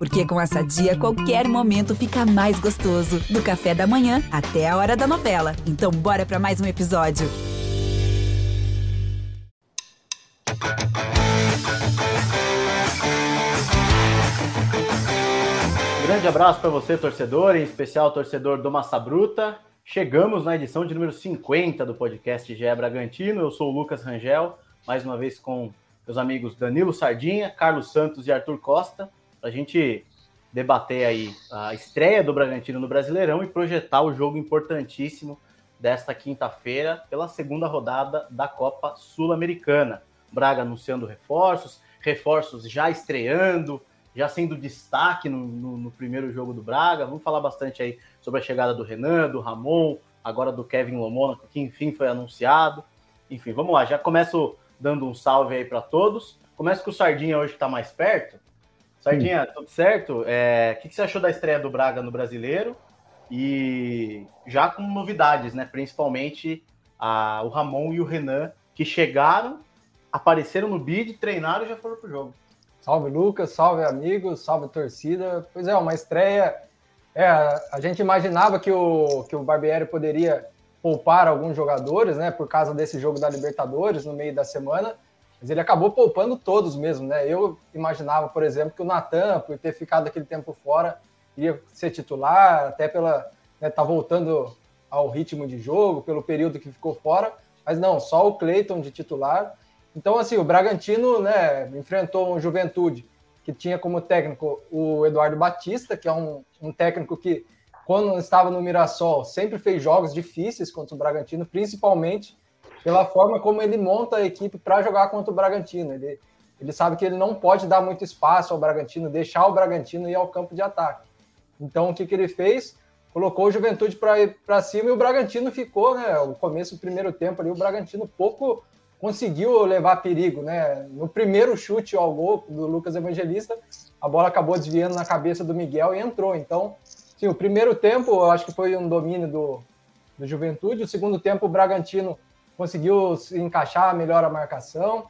Porque com essa dia, qualquer momento fica mais gostoso. Do café da manhã até a hora da novela. Então, bora para mais um episódio. Grande abraço para você, torcedor, em especial torcedor do Massa Bruta. Chegamos na edição de número 50 do podcast GE Bragantino. Eu sou o Lucas Rangel, mais uma vez com meus amigos Danilo Sardinha, Carlos Santos e Arthur Costa para a gente debater aí a estreia do Bragantino no Brasileirão e projetar o jogo importantíssimo desta quinta-feira pela segunda rodada da Copa Sul-Americana. Braga anunciando reforços, reforços já estreando, já sendo destaque no, no, no, primeiro jogo do Braga. Vamos falar bastante aí sobre a chegada do Renan, do Ramon, agora do Kevin Lomona, que enfim foi anunciado. Enfim, vamos lá, já começo dando um salve aí para todos. Começo com o Sardinha hoje que está mais perto. Sardinha, tudo certo? É, o que, que você achou da estreia do Braga no Brasileiro? E já com novidades, né? Principalmente a, o Ramon e o Renan, que chegaram, apareceram no bid, treinaram e já foram pro jogo. Salve, Lucas, salve, amigos, salve, torcida. Pois é, uma estreia. É, a gente imaginava que o, que o Barbieri poderia poupar alguns jogadores, né? Por causa desse jogo da Libertadores no meio da semana mas ele acabou poupando todos mesmo, né? Eu imaginava, por exemplo, que o Natan, por ter ficado aquele tempo fora, ia ser titular, até pela né, tá voltando ao ritmo de jogo, pelo período que ficou fora, mas não, só o Cleiton de titular. Então, assim, o Bragantino, né, enfrentou um Juventude que tinha como técnico o Eduardo Batista, que é um, um técnico que, quando estava no Mirassol, sempre fez jogos difíceis contra o Bragantino, principalmente pela forma como ele monta a equipe para jogar contra o Bragantino. Ele, ele sabe que ele não pode dar muito espaço ao Bragantino, deixar o Bragantino ir ao campo de ataque. Então, o que, que ele fez? Colocou o Juventude para cima e o Bragantino ficou, né? O começo do primeiro tempo ali, o Bragantino pouco conseguiu levar perigo, né? No primeiro chute ao gol do Lucas Evangelista, a bola acabou desviando na cabeça do Miguel e entrou. Então, sim, o primeiro tempo eu acho que foi um domínio do, do Juventude. O segundo tempo, o Bragantino conseguiu encaixar melhor a marcação,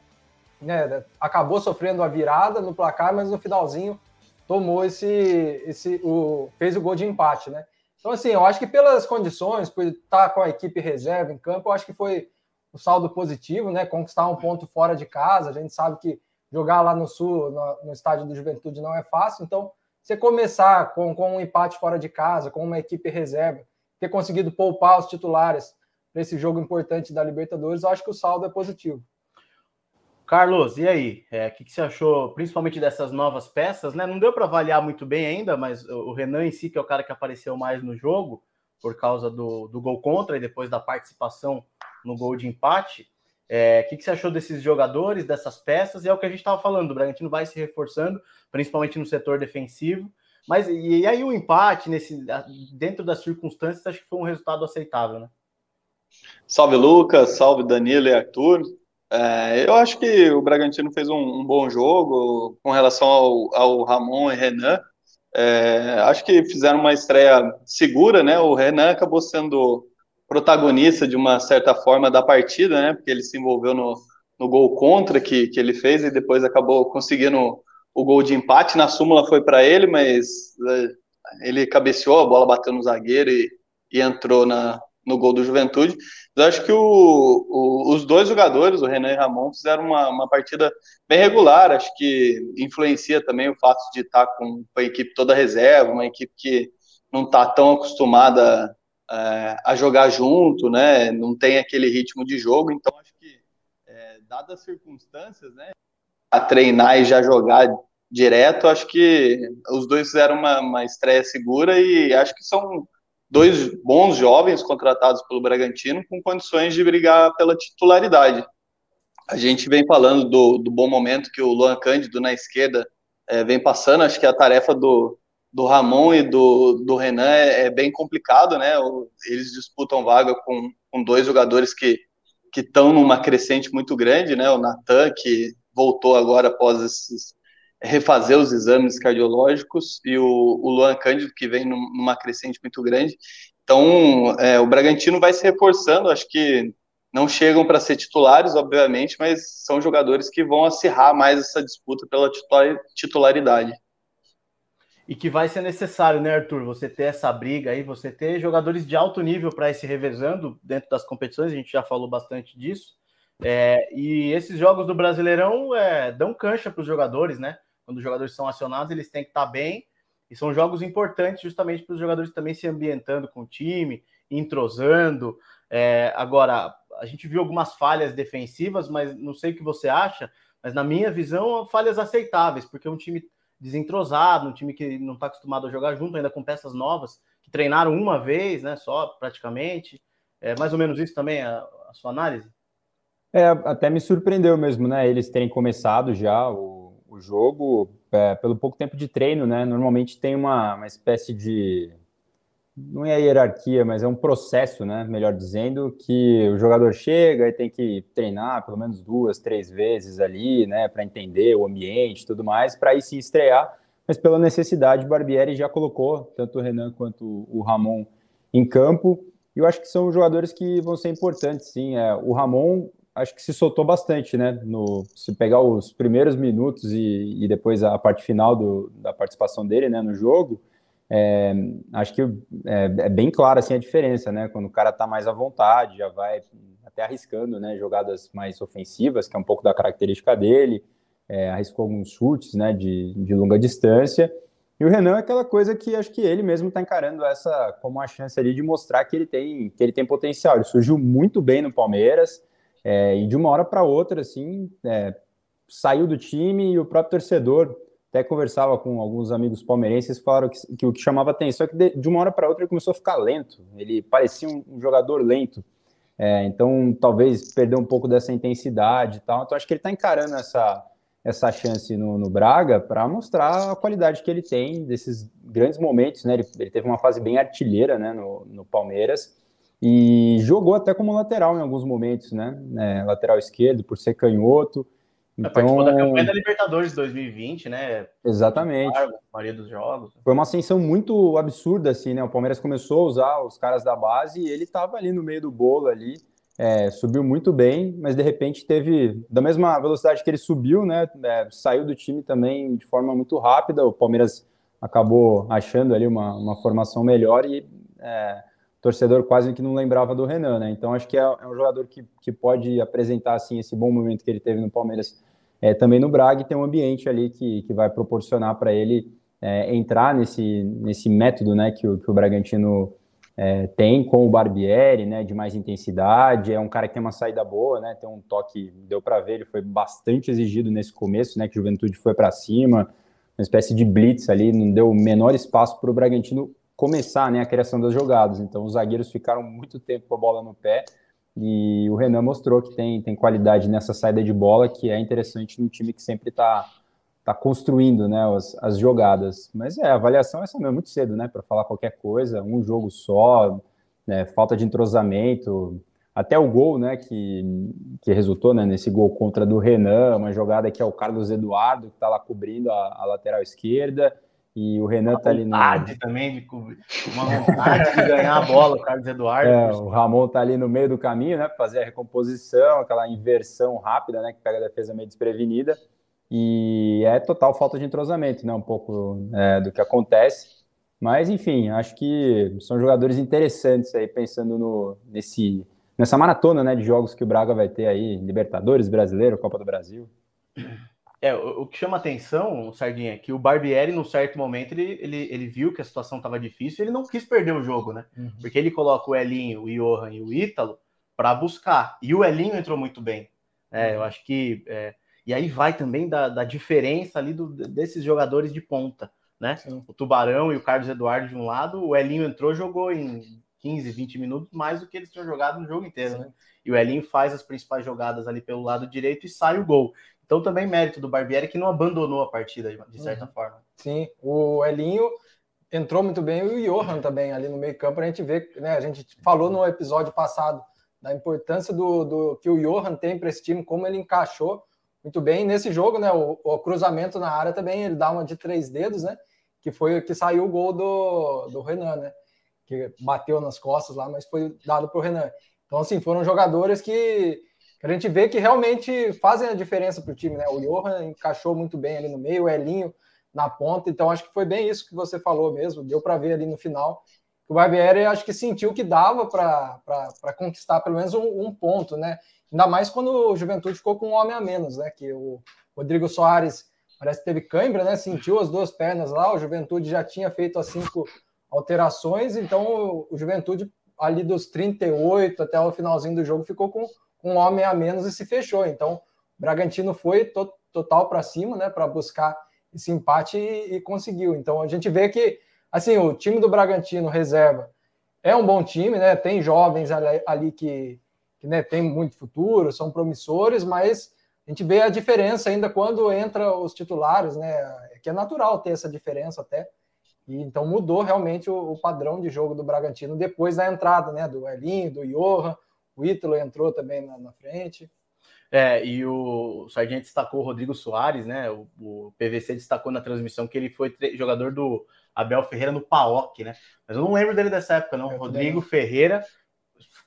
né? Acabou sofrendo a virada no placar, mas no finalzinho tomou esse, esse o, fez o gol de empate, né? Então, assim, eu acho que pelas condições, por estar com a equipe reserva em campo, eu acho que foi um saldo positivo, né? Conquistar um ponto fora de casa. A gente sabe que jogar lá no Sul, no, no estádio do Juventude, não é fácil. Então, você começar com, com um empate fora de casa, com uma equipe reserva, ter conseguido poupar os titulares para esse jogo importante da Libertadores, eu acho que o saldo é positivo. Carlos, e aí? É, o é, que, que, você achou, principalmente dessas novas peças? Né? Não deu para avaliar muito bem ainda, mas o Renan em si, que é o cara que apareceu mais no jogo, por causa do, do gol contra e depois da participação no gol de empate. É, o que, que, você achou desses jogadores, dessas peças? E é o que a gente estava falando, o Bragantino vai se reforçando, principalmente no setor defensivo. Mas e, e aí o empate, nesse, dentro das circunstâncias, acho que foi um resultado aceitável, né? Salve Lucas, salve Danilo e Arthur. É, eu acho que o Bragantino fez um, um bom jogo com relação ao, ao Ramon e Renan. É, acho que fizeram uma estreia segura, né? O Renan acabou sendo protagonista de uma certa forma da partida, né? Porque ele se envolveu no, no gol contra que, que ele fez e depois acabou conseguindo o gol de empate. Na súmula foi para ele, mas é, ele cabeceou, a bola bateu no zagueiro e, e entrou na, no gol do Juventude. Eu acho que o, o, os dois jogadores, o Renan e o Ramon, fizeram uma, uma partida bem regular. Acho que influencia também o fato de estar com a equipe toda reserva, uma equipe que não está tão acostumada é, a jogar junto, né? Não tem aquele ritmo de jogo. Então, acho que, é, dadas as circunstâncias, né? A treinar e já jogar direto, acho que os dois fizeram uma, uma estreia segura e acho que são dois bons jovens contratados pelo Bragantino com condições de brigar pela titularidade. A gente vem falando do, do bom momento que o Luan Cândido na esquerda é, vem passando, acho que a tarefa do, do Ramon e do, do Renan é, é bem complicado, né? Eles disputam vaga com, com dois jogadores que estão numa crescente muito grande, né? O Natan, que voltou agora após esses, refazer os exames cardiológicos e o, o Luan Cândido, que vem numa crescente muito grande. Então, é, o Bragantino vai se reforçando, acho que não chegam para ser titulares, obviamente, mas são jogadores que vão acirrar mais essa disputa pela titularidade. E que vai ser necessário, né, Arthur? Você ter essa briga aí, você ter jogadores de alto nível para ir se revezando dentro das competições, a gente já falou bastante disso. É, e esses jogos do Brasileirão é, dão cancha para os jogadores, né? Quando os jogadores são acionados, eles têm que estar tá bem. E são jogos importantes justamente para os jogadores também se ambientando com o time, entrosando. É, agora, a gente viu algumas falhas defensivas, mas não sei o que você acha, mas na minha visão, falhas aceitáveis, porque é um time desentrosado, um time que não está acostumado a jogar junto, ainda com peças novas, que treinaram uma vez, né, só praticamente. É mais ou menos isso também a, a sua análise? É, até me surpreendeu mesmo, né? Eles terem começado já o, o jogo é, pelo pouco tempo de treino, né? Normalmente tem uma, uma espécie de não é hierarquia, mas é um processo, né? Melhor dizendo, que o jogador chega e tem que treinar pelo menos duas, três vezes ali, né? Para entender o ambiente e tudo mais, para aí se estrear. Mas pela necessidade, o Barbieri já colocou tanto o Renan quanto o Ramon em campo. E eu acho que são jogadores que vão ser importantes, sim. É, o Ramon acho que se soltou bastante, né? No, se pegar os primeiros minutos e, e depois a parte final do, da participação dele né, no jogo, é, acho que é, é, bem clara assim, a diferença, né? Quando o cara tá mais à vontade, já vai até arriscando né, jogadas mais ofensivas, que é um pouco da característica dele, é, arriscou alguns chutes né, de, de longa distância. E o Renan é aquela coisa que acho que ele mesmo está encarando essa como uma chance ali de mostrar que ele tem, que ele tem potencial. Ele surgiu muito bem no Palmeiras é, e de uma hora para outra, assim, é, saiu do time e o próprio torcedor até conversava com alguns amigos palmeirenses falaram que, que o que chamava atenção é que de, de uma hora para outra ele começou a ficar lento. Ele parecia um, um jogador lento. É, então, talvez perder um pouco dessa intensidade e tal. Então, acho que ele está encarando essa, essa chance no, no Braga para mostrar a qualidade que ele tem desses grandes momentos. Né? Ele, ele teve uma fase bem artilheira né, no, no, Palmeiras e jogou até como lateral em alguns momentos, né? É, lateral esquerdo, por ser canhoto. Então, participou da campanha da Libertadores 2020, né? Exatamente. A maioria dos jogos. Foi uma ascensão muito absurda, assim, né? O Palmeiras começou a usar os caras da base e ele estava ali no meio do bolo ali, é, subiu muito bem, mas de repente teve, da mesma velocidade que ele subiu, né? É, saiu do time também de forma muito rápida. O Palmeiras acabou achando ali uma, uma formação melhor e é, torcedor quase que não lembrava do Renan, né? Então acho que é, é um jogador que, que pode apresentar assim esse bom momento que ele teve no Palmeiras é, também no Braga tem um ambiente ali que, que vai proporcionar para ele é, entrar nesse, nesse método né, que, o, que o Bragantino é, tem com o Barbieri, né, de mais intensidade, é um cara que tem uma saída boa, né, tem um toque, deu para ver, ele foi bastante exigido nesse começo, né, que Juventude foi para cima, uma espécie de blitz ali, não deu o menor espaço para o Bragantino começar, né, a criação das jogadas, então os zagueiros ficaram muito tempo com a bola no pé, e o Renan mostrou que tem, tem qualidade nessa saída de bola, que é interessante no time que sempre está tá construindo né, as, as jogadas. Mas é, a avaliação é essa mesmo, muito cedo, né? Para falar qualquer coisa, um jogo só, né, falta de entrosamento. Até o gol, né, que, que resultou né, nesse gol contra do Renan, uma jogada que é o Carlos Eduardo, que está lá cobrindo a, a lateral esquerda e o Renan uma tá ali no. também de cobrir. Uma vontade de ganhar a bola, o Carlos Eduardo. É, o Ramon tá ali no meio do caminho, né? Para fazer a recomposição, aquela inversão rápida, né? Que pega a defesa meio desprevenida. E é total falta de entrosamento, né? Um pouco é, do que acontece. Mas, enfim, acho que são jogadores interessantes aí, pensando no, nesse, nessa maratona né, de jogos que o Braga vai ter aí, Libertadores, Brasileiro, Copa do Brasil. É, o, o, que chama atenção, Sardinha, é que o Barbieri, num certo momento, ele, ele, ele viu que a situação estava difícil e ele não quis perder o jogo, né? Uhum. Porque ele coloca o Elinho, o Johan e o Ítalo para buscar. E o Elinho entrou muito bem. É, eu acho que. É, e aí vai também da, da diferença ali do, desses jogadores de ponta, né? Sim. O Tubarão e o Carlos Eduardo de um lado, o Elinho entrou, jogou em 15, 20 minutos mais do que eles tinham jogado no jogo inteiro, Sim. né? E o Elinho faz as principais jogadas ali pelo lado direito e sai o gol. Então também mérito do Barbieri que não abandonou a partida de certa uhum. forma. Sim, o Elinho entrou muito bem e o Johan também ali no meio campo. A gente vê, né? A gente falou no episódio passado da importância do, do que o Johan tem para esse time, como ele encaixou muito bem nesse jogo, né? O, o, cruzamento na área também ele dá uma de três dedos, né? Que foi que saiu o gol do, do Renan, né? Que bateu nas costas lá, mas foi dado para o Renan. Então, assim, foram jogadores que a gente vê que realmente fazem a diferença para o time, né? O Johan encaixou muito bem ali no meio, o Elinho na ponta. Então, acho que foi bem isso que você falou mesmo. Deu para ver ali no final. O Barbieri, acho que sentiu que dava para conquistar pelo menos um, um, ponto, né? Ainda mais quando o Juventude ficou com um homem a menos, né? Que o Rodrigo Soares parece que teve cãibra, né? Sentiu as duas pernas lá. O Juventude já tinha feito as cinco alterações, então o Juventude ali dos 38 até o finalzinho do jogo ficou com um homem a menos e se fechou. Então, o Bragantino foi to total para cima, né, para buscar esse empate e, e, conseguiu. Então, a gente vê que assim, o time do Bragantino reserva é um bom time, né? Tem jovens ali, ali que, que né, tem muito futuro, são promissores, mas a gente vê a diferença ainda quando entra os titulares, né? É que é natural ter essa diferença até. E, então mudou realmente o, o, padrão de jogo do Bragantino depois da entrada, né? Do Elinho, do Johan, o Ítalo entrou também na, na frente. É, e o, o Sargento destacou o Rodrigo Soares, né? O, o, PVC destacou na transmissão que ele foi jogador do Abel Ferreira no PAOC, né? Mas eu não lembro dele dessa época, não. Eu Rodrigo também. Ferreira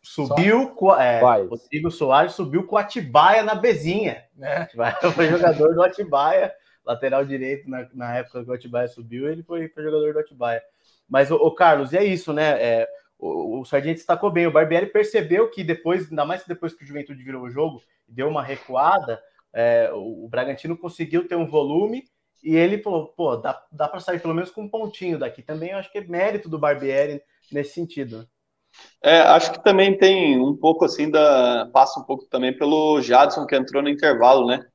subiu com. É, Rodrigo Soares subiu com o Atibaia na Bezinha. Né? Foi jogador do Atibaia lateral direito na, na época que o Atibaia subiu, ele foi, foi jogador do Atibaia. Mas, o, o Carlos, e é isso, né? É, o, o Sargento destacou bem. O Barbieri percebeu que depois, ainda mais depois que o Juventude virou o jogo, deu uma recuada, é, o, o, Bragantino conseguiu ter um volume e ele falou: pô, dá, dá para sair pelo menos com um pontinho daqui. Também eu acho que é mérito do Barbieri nesse sentido. É, acho que também tem um pouco assim da. Passa um pouco também pelo Jadson que entrou no intervalo, né?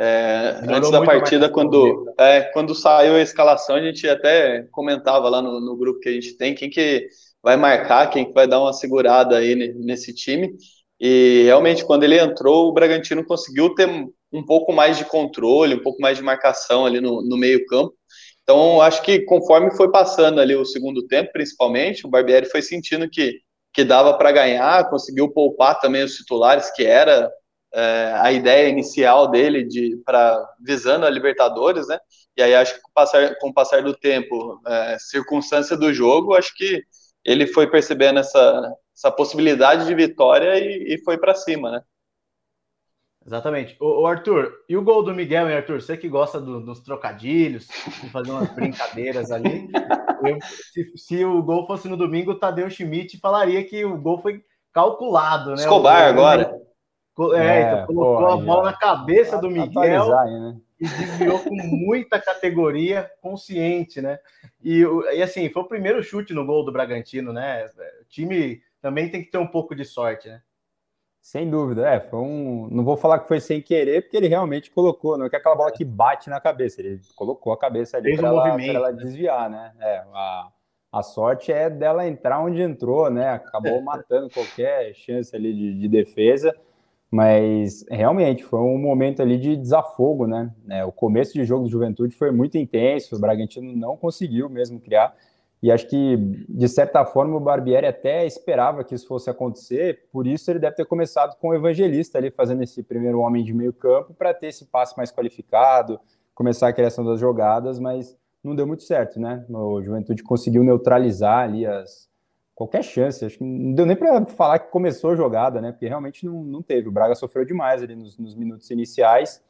É, antes da partida, quando, é, quando saiu a escalação, a gente até comentava lá no, no, grupo que a gente tem quem que vai marcar, quem que vai dar uma segurada aí nesse time. E realmente, quando ele entrou, o Bragantino conseguiu ter um pouco mais de controle, um pouco mais de marcação ali no, no meio-campo. Então, acho que conforme foi passando ali o segundo tempo, principalmente, o Barbieri foi sentindo que, que dava para ganhar, conseguiu poupar também os titulares, que era é, a ideia inicial dele de para visando a Libertadores, né? E aí acho que com o passar, com o passar do tempo, é, circunstância do jogo, acho que ele foi percebendo essa, essa possibilidade de vitória e, e foi para cima, né? Exatamente. O, Arthur, e o gol do Miguel, hein, Arthur? Você que gosta do, dos trocadilhos, de fazer umas brincadeiras ali. Eu, se, se, o gol fosse no domingo, o Tadeu Schmidt falaria que o gol foi calculado, né? Escobar o, agora. É, é então colocou porra, a bola já. na cabeça do Miguel aí, né? E desviou com muita categoria consciente, né? E, e assim, foi o primeiro chute no gol do Bragantino, né? O time também tem que ter um pouco de sorte, né? Sem dúvida, é, foi um. Não vou falar que foi sem querer, porque ele realmente colocou, não é que aquela bola que bate na cabeça, ele colocou a cabeça ali para ela, ela, né? desviar, né? É, a, a sorte é dela entrar onde entrou, né? Acabou matando qualquer chance ali de, de defesa. Mas realmente foi um momento ali de desafogo, né? É, o começo de jogo do Juventude foi muito intenso, o Bragantino não conseguiu mesmo criar. E acho que, de certa forma, o Barbieri até esperava que isso fosse acontecer, por isso ele deve ter começado com o Evangelista ali, fazendo esse primeiro homem de meio campo, para ter esse passe mais qualificado, começar a criação das jogadas, mas não deu muito certo, né? O Juventude conseguiu neutralizar ali as, qualquer chance. Acho que não deu nem para falar que começou a jogada, né? Porque realmente não, não teve. O Braga sofreu demais ali nos, nos, minutos iniciais.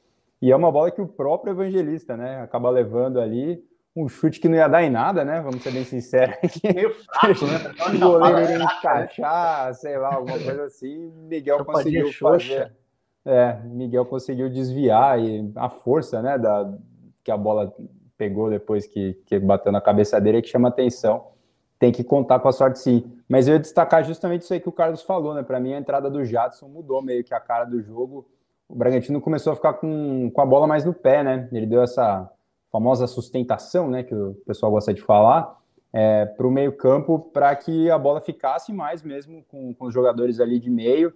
E é uma bola que o próprio evangelista, né? Acaba levando ali um chute que não ia dar em nada, né? Vamos ser bem sinceros. Meio fraco, né? O goleiro iria encaixar, sei lá, alguma coisa assim. Miguel conseguiu fazer. É, Miguel conseguiu desviar e a força, né, da, que a bola pegou depois que, que bateu na cabeça dele é que chama atenção tem que contar com a sorte sim. Mas eu ia destacar justamente isso aí que o Carlos falou, né? Para mim, a entrada do Jadson mudou meio que a cara do jogo. O Bragantino começou a ficar com, com a bola mais no pé, né? Ele deu essa famosa sustentação, né? Que o pessoal gosta de falar, é, para o meio-campo, para que a bola ficasse mais mesmo com, com os jogadores ali de meio.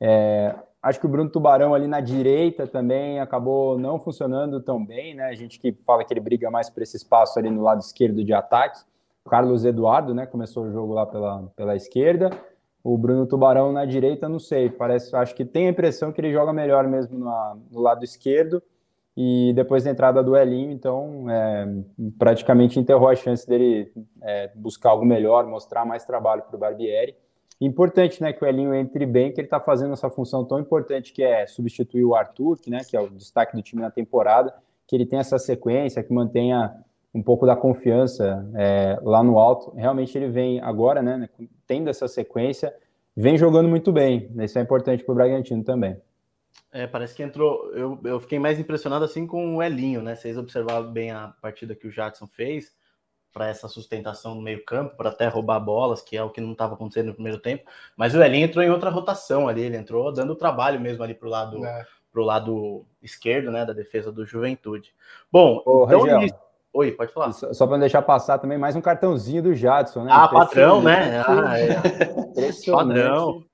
É, acho que o Bruno Tubarão ali na direita também acabou não funcionando tão bem, né? A gente que fala que ele briga mais por esse espaço ali no lado esquerdo de ataque. Carlos Eduardo, né? Começou o jogo lá pela, pela esquerda. O Bruno Tubarão na direita, não sei. Parece, acho que tem a impressão que ele joga melhor mesmo na, no lado esquerdo. E depois da entrada do Elinho, então é, praticamente enterrou a chance dele é, buscar algo melhor, mostrar mais trabalho para o Barbieri. Importante, né, que o Elinho entre bem, que ele está fazendo essa função tão importante que é substituir o Arthur, que, né, que é o destaque do time na temporada, que ele tenha essa sequência, que mantenha um pouco da confiança é, lá no alto. Realmente ele vem agora, né, tendo essa sequência, vem jogando muito bem. Isso é importante para o Bragantino também. É, parece que entrou. Eu, eu fiquei mais impressionado assim com o Elinho, né? Vocês observaram bem a partida que o Jackson fez para essa sustentação no meio-campo, para até roubar bolas, que é o que não estava acontecendo no primeiro tempo. Mas o Elinho entrou em outra rotação ali, ele entrou dando trabalho mesmo ali para o lado, é. Pro lado esquerdo, né, da defesa do Juventude. Bom, Ô, então, Oi, pode falar. Só, só para não deixar passar também, mais um cartãozinho do Jadson, né? Ah, padrão, né? Ah, é. Padrão.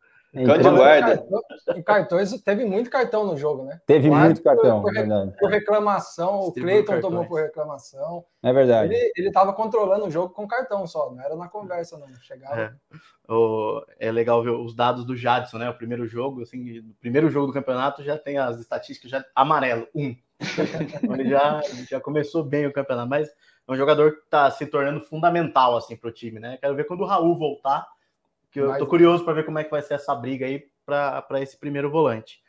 Cão de guarda. Em cartões, teve muito cartão no jogo, né? Teve muito cartão, por, verdade. Por reclamação, o Cleiton tomou por reclamação. É verdade. Ele estava controlando o jogo com cartão só, não era na conversa, não. Chegava. É. O, é legal ver os dados do Jadson, né? O primeiro jogo, assim, o primeiro jogo do campeonato já tem as estatísticas já amarelo, um. Ele já, já começou bem o campeonato, mas é um jogador que está se tornando fundamental assim para o time, né? Quero ver quando o Raul voltar, que eu tô curioso para ver como é que vai ser essa briga aí para esse primeiro volante.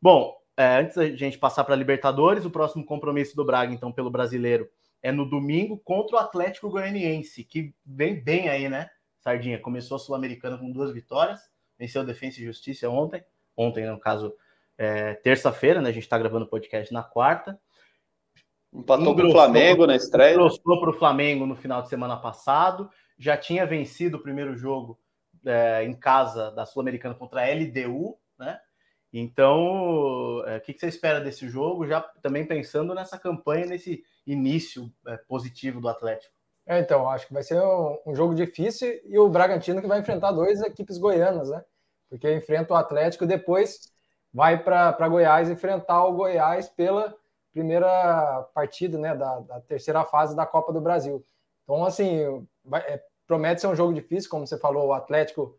Bom, é, antes da gente passar para Libertadores, o próximo compromisso do Braga, então, pelo brasileiro, é no domingo contra o Atlético Goianiense, que vem bem aí, né? Sardinha começou a Sul-Americana com duas vitórias, venceu Defensa e Justiça ontem, ontem, no caso, é, terça-feira, né? A gente está gravando o podcast na quarta. Empatou para o Flamengo na estreia. Engrossou para o Flamengo no final de semana passado. Já tinha vencido o primeiro jogo é, em casa da Sul-Americana contra a LDU, né? Então, é, o que, que, você espera desse jogo? Já também pensando nessa campanha, nesse início é, positivo do Atlético. É, então, acho que vai ser um, um, jogo difícil e o Bragantino que vai enfrentar duas equipes goianas, né? Porque enfrenta o Atlético depois vai para Goiás enfrentar o Goiás pela primeira partida né, da, da, terceira fase da Copa do Brasil. Então, assim, vai, é, promete ser um jogo difícil, como você falou, o Atlético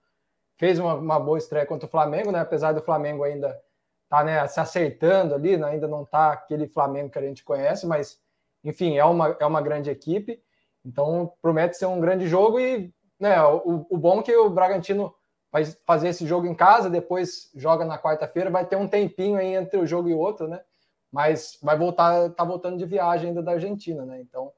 fez uma, uma boa estreia contra o Flamengo, né? Apesar do Flamengo ainda tá né, se acertando ali, né, ainda não tá aquele Flamengo que a gente conhece, mas enfim, é uma, é uma grande equipe. Então promete ser um grande jogo e né, o, o bom é que o Bragantino vai fazer esse jogo em casa, depois joga na quarta-feira, vai ter um tempinho aí entre o jogo e outro, né? Mas vai voltar, tá voltando de viagem ainda da Argentina, né? Então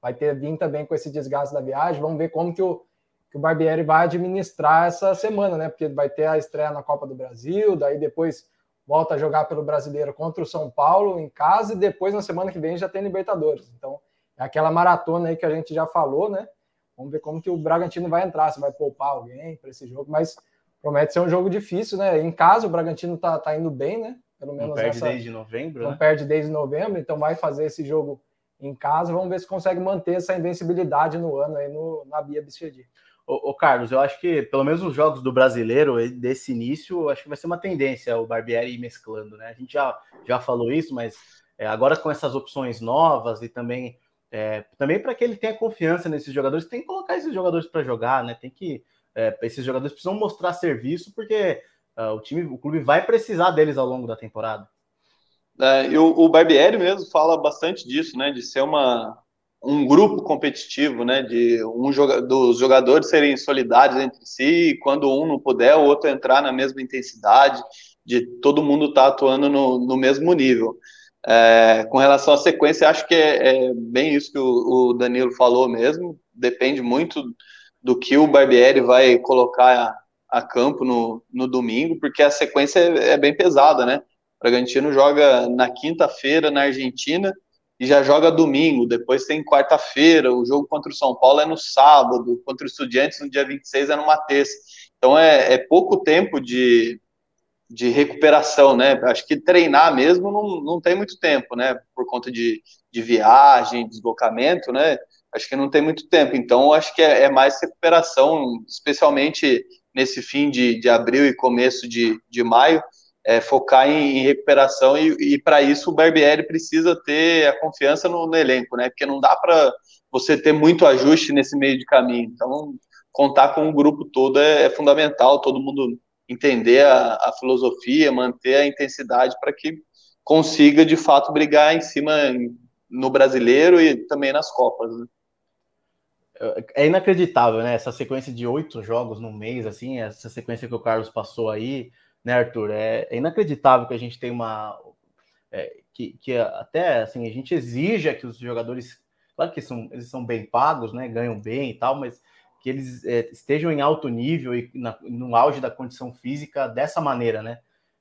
vai ter vindo também com esse desgaste da viagem. Vamos ver como que o, que o Barbieri vai administrar essa semana, né? Porque vai ter a estreia na Copa do Brasil, daí depois volta a jogar pelo Brasileiro contra o São Paulo em casa e depois na semana que vem já tem Libertadores. Então é aquela maratona aí que a gente já falou, né? Vamos ver como que o Bragantino vai entrar, se vai poupar alguém para esse jogo, mas promete ser um jogo difícil, né? Em casa, o Bragantino tá, tá indo bem, né? Pelo menos não perde essa... desde novembro. Não né? perde desde novembro, então vai fazer esse jogo em casa. Vamos ver se consegue manter essa invencibilidade no ano aí no, na Bia Bichedi. Ô, ô, Carlos, eu acho que pelo menos os jogos do brasileiro, desse início, acho que vai ser uma tendência o Barbieri ir mesclando, né? A gente já, já falou isso, mas é, agora com essas opções novas e também é, também para que ele tenha confiança nesses jogadores, tem que colocar esses jogadores para jogar, né? Tem que. É, esses jogadores precisam mostrar serviço, porque uh, o time, o clube vai precisar deles ao longo da temporada. É, e o, o Barbieri mesmo fala bastante disso, né? De ser uma, um grupo competitivo, né? De um joga, dos jogadores serem solidários entre si, e quando um não puder, o outro entrar na mesma intensidade, de todo mundo estar tá atuando no, no mesmo nível. É, com relação à sequência, acho que é, é bem isso que o, o, Danilo falou mesmo. Depende muito do que o Barbieri vai colocar a, a campo no, no, domingo, porque a sequência é, é bem pesada, né? O Bragantino joga na quinta-feira na Argentina e já joga domingo. Depois tem quarta-feira, o jogo contra o São Paulo é no sábado, contra o Estudiantes no dia 26 é numa terça. Então é, é pouco tempo de, de recuperação, né? Acho que treinar mesmo não, não tem muito tempo, né? Por conta de, de viagem, deslocamento, né? Acho que não tem muito tempo. Então, acho que é, é mais recuperação, especialmente nesse fim de, de abril e começo de, de maio, é, focar em, em, recuperação e, e para isso o Barbieri precisa ter a confiança no, no elenco, né? Porque não dá para você ter muito ajuste nesse meio de caminho. Então, contar com o grupo todo é, é fundamental, todo mundo entender a, a filosofia, manter a intensidade para que consiga de fato brigar em cima no brasileiro e também nas Copas. Né? É inacreditável, né? Essa sequência de oito jogos no mês, assim, essa sequência que o Carlos passou aí, né, Arthur? É, é inacreditável que a gente tem uma. É, que, que até assim, a gente exija que os jogadores, claro que são, eles são bem pagos, né? Ganham bem e tal, mas que eles é, estejam em alto nível e na, no auge da condição física dessa maneira, né?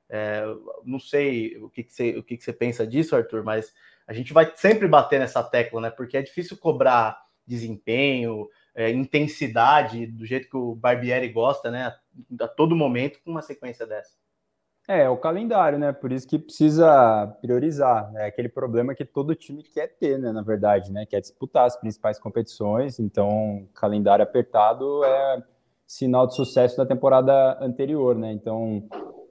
É, não sei o que, que, você, o que, que você pensa disso, Arthur, mas a gente vai sempre bater nessa tecla, né? Porque é difícil cobrar desempenho, é, intensidade, do jeito que o Barbieri gosta, né? A todo momento com uma sequência dessa. É, o calendário, né? Por isso que precisa priorizar. É né? aquele problema que todo time quer ter, né? Na verdade, né? Quer disputar as principais competições. Então, calendário apertado é sinal de sucesso da temporada anterior, né? Então,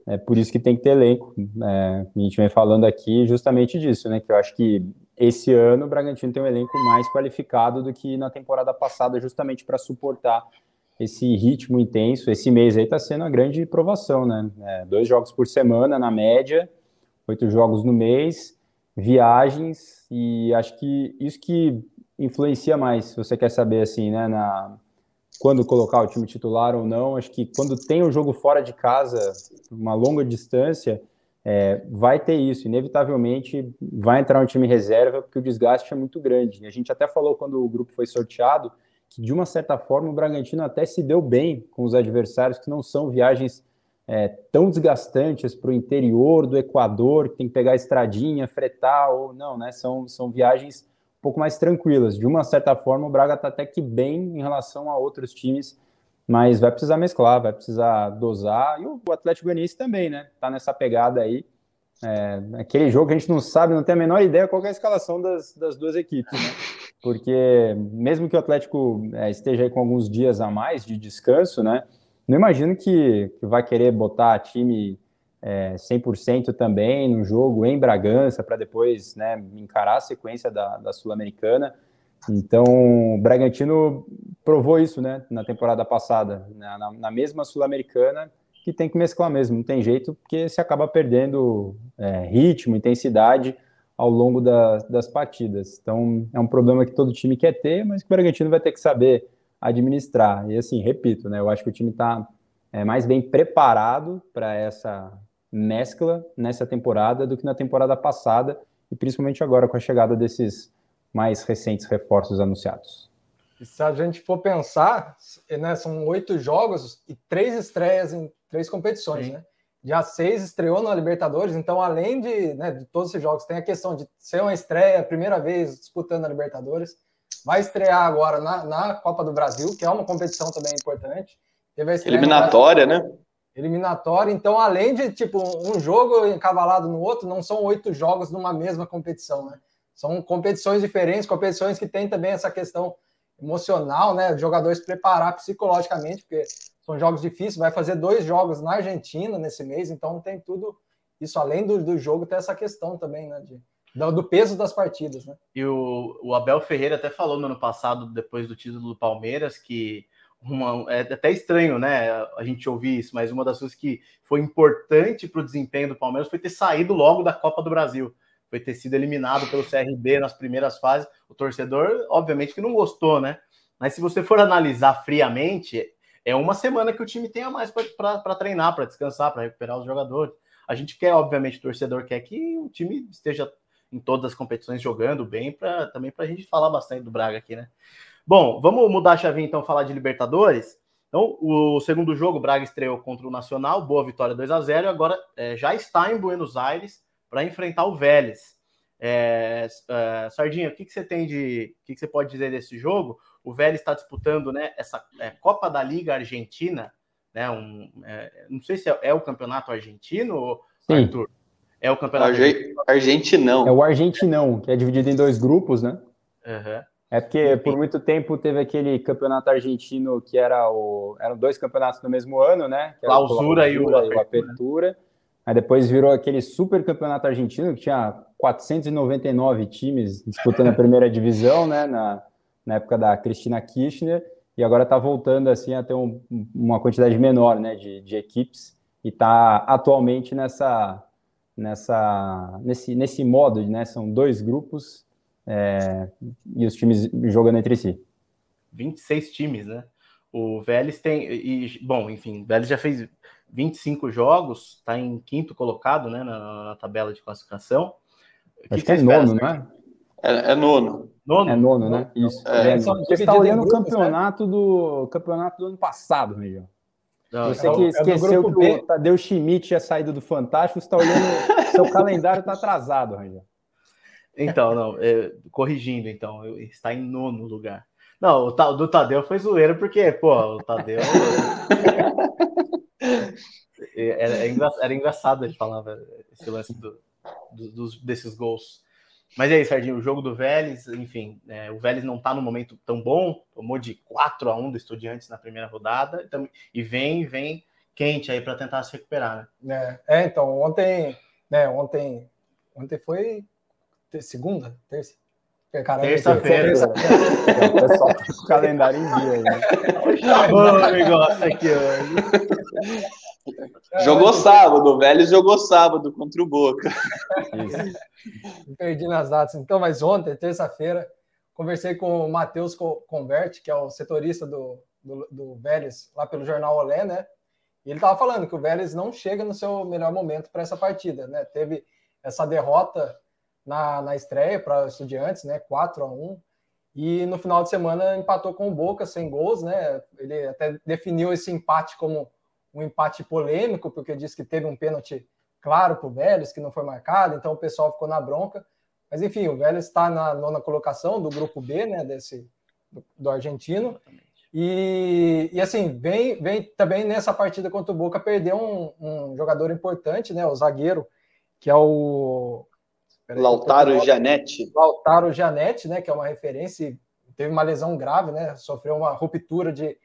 é por isso que tem que ter elenco. É, a gente vem falando aqui justamente disso, né? Que eu acho que esse ano o Bragantino tem um elenco mais qualificado do que na temporada passada, justamente para suportar esse ritmo intenso. Esse mês aí está sendo uma grande provação, né? É, dois jogos por semana, na média, oito jogos no mês, viagens, e acho que isso que influencia mais, se você quer saber, assim, né, na, quando colocar o time titular ou não. Acho que quando tem o um jogo fora de casa, uma longa distância, é, vai ter isso. Inevitavelmente vai entrar um time reserva, porque o desgaste é muito grande. A gente até falou quando o grupo foi sorteado que de uma certa forma o Bragantino até se deu bem com os adversários, que não são viagens é, tão desgastantes para o interior do Equador, que tem que pegar estradinha, fretar, ou não, né? São, são viagens um pouco mais tranquilas. De uma certa forma, o Braga está até que bem em relação a outros times, mas vai precisar mesclar, vai precisar dosar, e o, Atlético Goianiense também, né? Tá nessa pegada aí. É, aquele jogo que a gente não sabe, não tem a menor ideia qual é a escalação das, das duas equipes, né? porque mesmo que o Atlético é, esteja aí com alguns dias a mais de descanso, né? Não imagino que, que vai querer botar time é, 100% também no jogo em Bragança para depois né, encarar a sequência da, da Sul-Americana. Então, o Bragantino provou isso né, na temporada passada, na, na mesma Sul-Americana, que tem que mesclar mesmo, não tem jeito, porque se acaba perdendo é, ritmo, intensidade ao longo da, das partidas. Então, é um problema que todo time quer ter, mas que o Bragantino vai ter que saber administrar. E assim, repito, né, eu acho que o time está é, mais bem preparado para essa mescla nessa temporada do que na temporada passada, e principalmente agora com a chegada desses mais recentes reforços anunciados. E se a gente for pensar, né, são oito jogos e três estreias em três competições, Sim. né? Dia 6 estreou na Libertadores, então além de, né, de todos esses jogos, tem a questão de ser uma estreia, primeira vez disputando a Libertadores, vai estrear agora na, na Copa do Brasil, que é uma competição também importante. Eliminatória, né? Eliminatória, então além de tipo um jogo encavalado no outro, não são oito jogos numa mesma competição, né? São competições diferentes, competições que tem também essa questão emocional, né? Jogadores preparar psicologicamente, porque são jogos difíceis, vai fazer dois jogos na Argentina nesse mês, então tem tudo isso além do, do jogo, tem essa questão também, né? De, do, do peso das partidas, né? E o, o Abel Ferreira até falou no ano passado, depois do título do Palmeiras, que uma, é até estranho, né? A gente ouvir isso, mas uma das coisas que foi importante para o desempenho do Palmeiras foi ter saído logo da Copa do Brasil, foi ter sido eliminado pelo CRB nas primeiras fases. O torcedor, obviamente, que não gostou, né? Mas se você for analisar friamente, é uma semana que o time tenha mais para treinar, para descansar, para recuperar os jogadores. A gente quer, obviamente, o torcedor quer que o time esteja em todas as competições jogando bem, pra, também para a gente falar bastante do Braga aqui, né? Bom, vamos mudar a chave então, falar de Libertadores. Então, o segundo jogo, o Braga estreou contra o Nacional, boa vitória 2 a 0 e agora é, já está em Buenos Aires para enfrentar o Vélez. É, é, Sardinha, o que, que você tem de. O que, que você pode dizer desse jogo? O Vélez está disputando né, essa é, Copa da Liga Argentina, né? Um, é, não sei se é, é, o campeonato argentino, Sim. Arthur. É o campeonato Arge argentinão. É o argentinão, que é dividido em dois grupos, né? Uhum. É porque por muito tempo teve aquele campeonato argentino que era o. Eram dois campeonatos no mesmo ano, né? Que clausura, e o, e o apertura. Aí depois virou aquele super campeonato argentino que tinha 499 times disputando a primeira divisão, né? Na, na época da Cristina Kirchner, e agora está voltando assim a ter um, uma quantidade menor né, de, de equipes e está atualmente nessa, nessa, nesse, nesse modo, né? São dois grupos é, e os times jogando entre si. 26 times, né? O Vélez tem. E, bom, enfim, o Vélez já fez 25 jogos, está em quinto colocado né, na, na, tabela de classificação. Acho que, que é nono, não é? é? É nono. Nono? É nono, né? Isso. É. é você está olhando o campeonato, né? do, campeonato do ano passado, Miguel. Você que é esqueceu que o Tadeu Schmidt tinha saído do Fantástico, você está olhando. seu calendário está atrasado, Rangel. Então, não, é, corrigindo, então, está em nono lugar. Não, o do Tadeu foi zoeira, porque, pô, o Tadeu. era, era, engraçado ele falava esse lance do, do, dos, desses gols. Mas é isso, Sardinho, o jogo do Vélez, enfim, é, o Vélez não está no momento tão bom, tomou de 4 a 1 do Estudiantes na primeira rodada, então, e vem, vem quente aí para tentar se recuperar, né? É, é, então, ontem, né, ontem, ontem foi segunda, terça? Terça-feira. Terça o pessoal tá com o calendário em dia aí. Né? o negócio aqui hoje. Jogou sábado, o Vélez jogou sábado contra o Boca. Perdi nas datas. Então, mas ontem, terça-feira, conversei com o Matheus Converte, que é o setorista do, do, do Vélez, lá pelo jornal Olé, né? E ele estava falando que o Vélez não chega no seu melhor momento para essa partida, né? Teve essa derrota na, na estreia para estudiantes, né? 4 a 1 e no final de semana empatou com o Boca sem gols, né? Ele até definiu esse empate como um empate polêmico, porque disse que teve um pênalti claro para o Vélez, que não foi marcado, então o pessoal ficou na bronca. Mas enfim, o Vélez está na nona colocação do grupo B, né? Desse do, do argentino. E, e, assim, vem, vem também nessa partida contra o Boca perdeu um, um jogador importante, né? O zagueiro, que é o Lautaro Janete. Lautaro Janete, né, que é uma referência, teve uma lesão grave, né, sofreu uma ruptura de,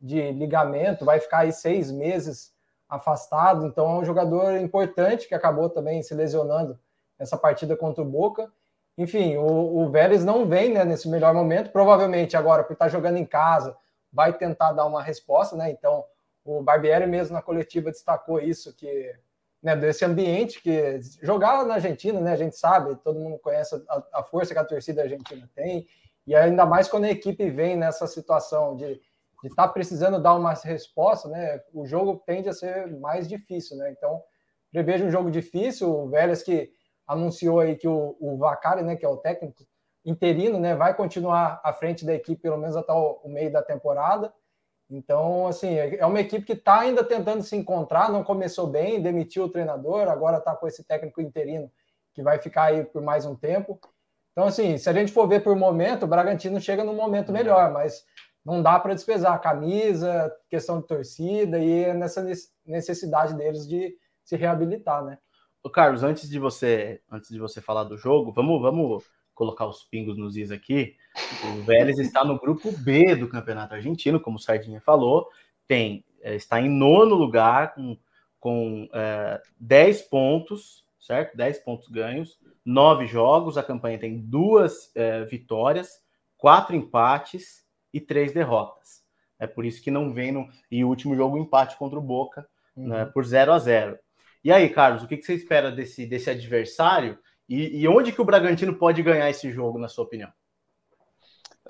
de ligamento, vai ficar aí seis meses afastado, então é um jogador importante que acabou também se lesionando nessa partida contra o Boca. Enfim, o, o Vélez não vem né, nesse melhor momento, provavelmente agora, por estar jogando em casa, vai tentar dar uma resposta, né? Então, o Barbieri mesmo na coletiva destacou isso, que né, desse ambiente que jogar na Argentina, né, a gente sabe, todo mundo conhece a, a, força que a torcida argentina tem, e ainda mais quando a equipe vem nessa situação de estar tá precisando dar uma resposta, né, o jogo tende a ser mais difícil, né, então prevejo um jogo difícil, o Vélez que anunciou aí que o, o Vacari, né, que é o técnico interino, né, vai continuar à frente da equipe pelo menos até o, o meio da temporada, então, assim, é uma equipe que está ainda tentando se encontrar, não começou bem, demitiu o treinador, agora está com esse técnico interino que vai ficar aí por mais um tempo. Então, assim, se a gente for ver por momento, o Bragantino chega num momento melhor, mas não dá para despesar a camisa, questão de torcida e nessa necessidade deles de se reabilitar, né? Ô Carlos, antes de você, antes de você falar do jogo, vamos, vamos colocar os pingos nos is aqui. O Vélez está no grupo B do Campeonato Argentino, como o Sardinha falou, tem eh, está em nono lugar com, com é, 10 pontos, certo? 10 pontos ganhos, nove jogos, a campanha tem duas é, vitórias, quatro empates e três derrotas. É por isso que não vem no. E o último jogo, empate contra o Boca, né, uhum. né, por 0 a 0 E aí, Carlos, o que, que você espera desse, desse adversário? E, e, onde que o Bragantino pode ganhar esse jogo, na sua opinião?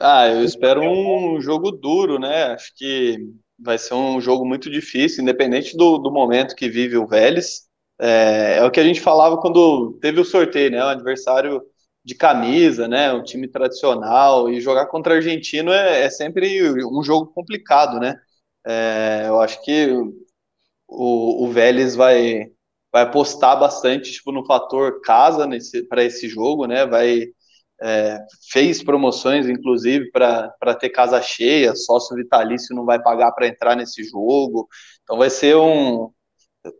Ah, eu espero um jogo duro, né? Acho que vai ser um jogo muito difícil, independente do, do momento que vive o Vélez. É, é, o que a gente falava quando teve o sorteio, né? O adversário de camisa, né? Um time tradicional e jogar contra argentino é, é sempre um jogo complicado, né? É, eu acho que o, o Vélez vai vai apostar bastante tipo, no fator casa para esse jogo, né? Vai é, fez promoções, inclusive, para ter casa cheia, sócio vitalício não vai pagar para entrar nesse jogo. Então vai ser um.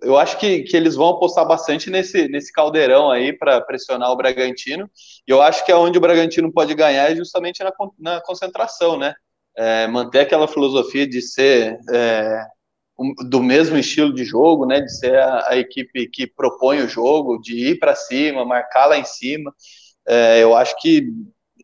Eu acho que, que eles vão apostar bastante nesse, nesse caldeirão aí para pressionar o Bragantino. E eu acho que é onde o Bragantino pode ganhar é justamente na, na concentração, né? É, manter aquela filosofia de ser é, do mesmo estilo de jogo, né, de ser a, a equipe que propõe o jogo, de ir para cima, marcar lá em cima. É, eu acho que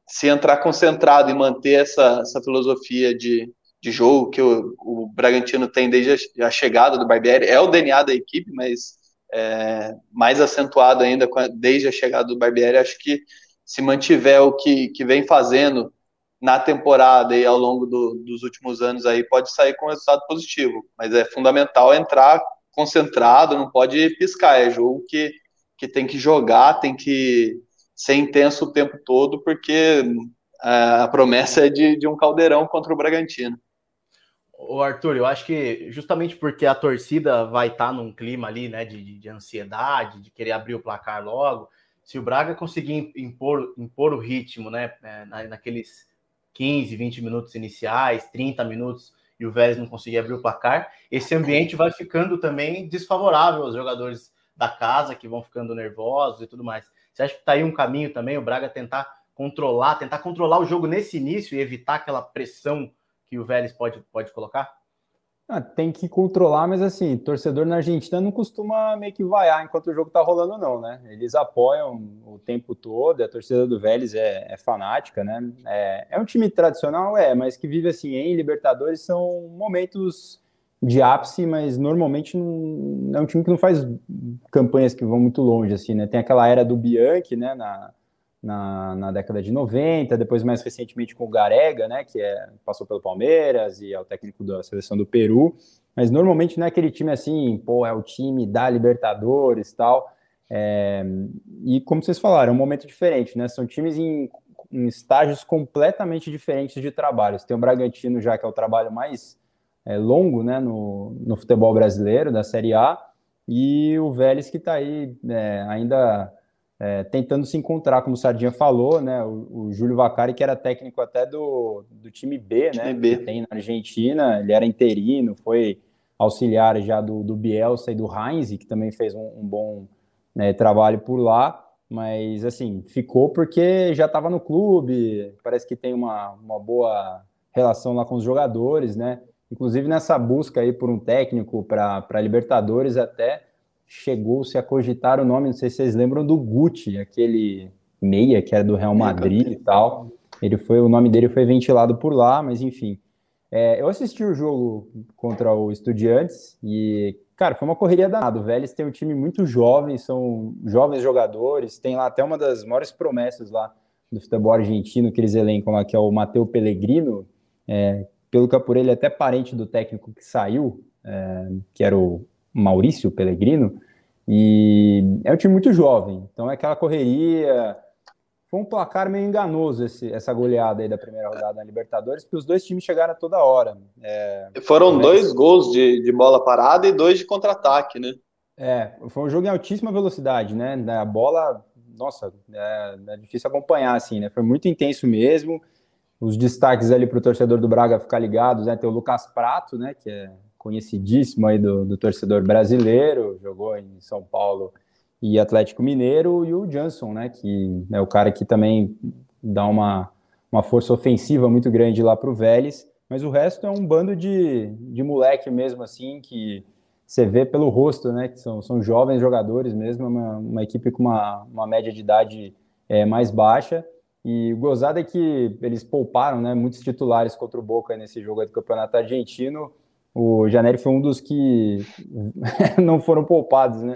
se entrar concentrado e manter essa, essa filosofia de, de jogo que o, o Bragantino tem desde a, a, chegada do Barbieri, é o DNA da equipe, mas é, mais acentuado ainda desde a chegada do Barbieri, acho que se mantiver o que, que vem fazendo na temporada e ao longo do, dos últimos anos aí pode sair com resultado positivo, mas é fundamental entrar concentrado, não pode piscar, é jogo que, que tem que jogar, tem que ser intenso o tempo todo, porque a promessa é de, de um caldeirão contra o Bragantino. O Arthur, eu acho que justamente porque a torcida vai estar tá num clima ali, né, de, de, ansiedade, de querer abrir o placar logo, se o Braga conseguir impor, impor o ritmo, né, é, naqueles 15, 20 minutos iniciais, 30 minutos, e o Vélez não conseguir abrir o placar, esse ambiente vai ficando também desfavorável aos jogadores da casa, que vão ficando nervosos e tudo mais. Você acha que está aí um caminho também, o Braga tentar controlar, tentar controlar o jogo nesse início e evitar aquela pressão que o Vélez pode, pode colocar? Ah, tem que controlar, mas assim, torcedor na Argentina não costuma meio que vaiar enquanto o jogo tá rolando, não, né? Eles apoiam o tempo todo, a torcida do Vélez é, é fanática, né? É, é, um time tradicional, é, mas que vive assim em Libertadores são momentos de ápice, mas normalmente não, é um time que não faz campanhas que vão muito longe, assim, né? Tem aquela era do Bianchi, né, na, na, na, década de 90, depois mais recentemente com o Garega, né, que é, passou pelo Palmeiras e é o técnico da seleção do Peru, mas normalmente não é aquele time assim, pô, é o time da Libertadores tal, é, e como vocês falaram, é um momento diferente, né, são times em, em estágios completamente diferentes de trabalho, você tem o Bragantino já, que é o trabalho mais é, longo, né, no, no futebol brasileiro, da Série A, e o Vélez que está aí é, ainda é, tentando se encontrar, como o Sardinha falou, né? O, o, Júlio Vacari, que era técnico até do, do time B, né? time? B. Que tem na Argentina, ele era interino, foi auxiliar já do, do Bielsa e do Heinz, que também fez um, um bom né, trabalho por lá, mas assim, ficou porque já estava no clube, parece que tem uma, uma boa relação lá com os jogadores, né? Inclusive nessa busca aí por um técnico para Libertadores até chegou-se a cogitar o nome, não sei se vocês lembram do Gucci, aquele meia que era do Real Madrid e tal. Ele foi, o nome dele foi ventilado por lá, mas enfim. É, eu assisti o jogo contra o Estudiantes e, cara, foi uma correria danada. O Vélez tem um time muito jovem, são jovens jogadores, tem lá até uma das maiores promessas lá do futebol argentino que eles elencam lá, que é o Matteo Pellegrino, é, pelo que por ele até parente do técnico que saiu, é, que era o Maurício Pellegrino, e é um time muito jovem, então é aquela correria. Foi um placar meio enganoso esse, essa goleada aí da primeira rodada na Libertadores, porque os dois times chegaram a toda hora. É, Foram dois gols de, de bola parada e dois de contra-ataque, né? É, foi um jogo em altíssima velocidade, né? A bola, nossa, é, é difícil acompanhar, assim, né? Foi muito intenso mesmo. Os destaques ali para o torcedor do Braga ficar ligados, né? Tem o Lucas Prato, né? Que é conhecidíssimo aí do, do, torcedor brasileiro, jogou em São Paulo e Atlético Mineiro, e o Johnson, né, que é o cara que também dá uma, uma força ofensiva muito grande lá para o Vélez, mas o resto é um bando de, de moleque mesmo, assim, que você vê pelo rosto, né, que são, são jovens jogadores mesmo, uma, uma equipe com uma, uma média de idade é, mais baixa, e gozado é que eles pouparam, né, muitos titulares contra o Boca nesse jogo do Campeonato Argentino, o Janelli foi um dos que não foram poupados, né?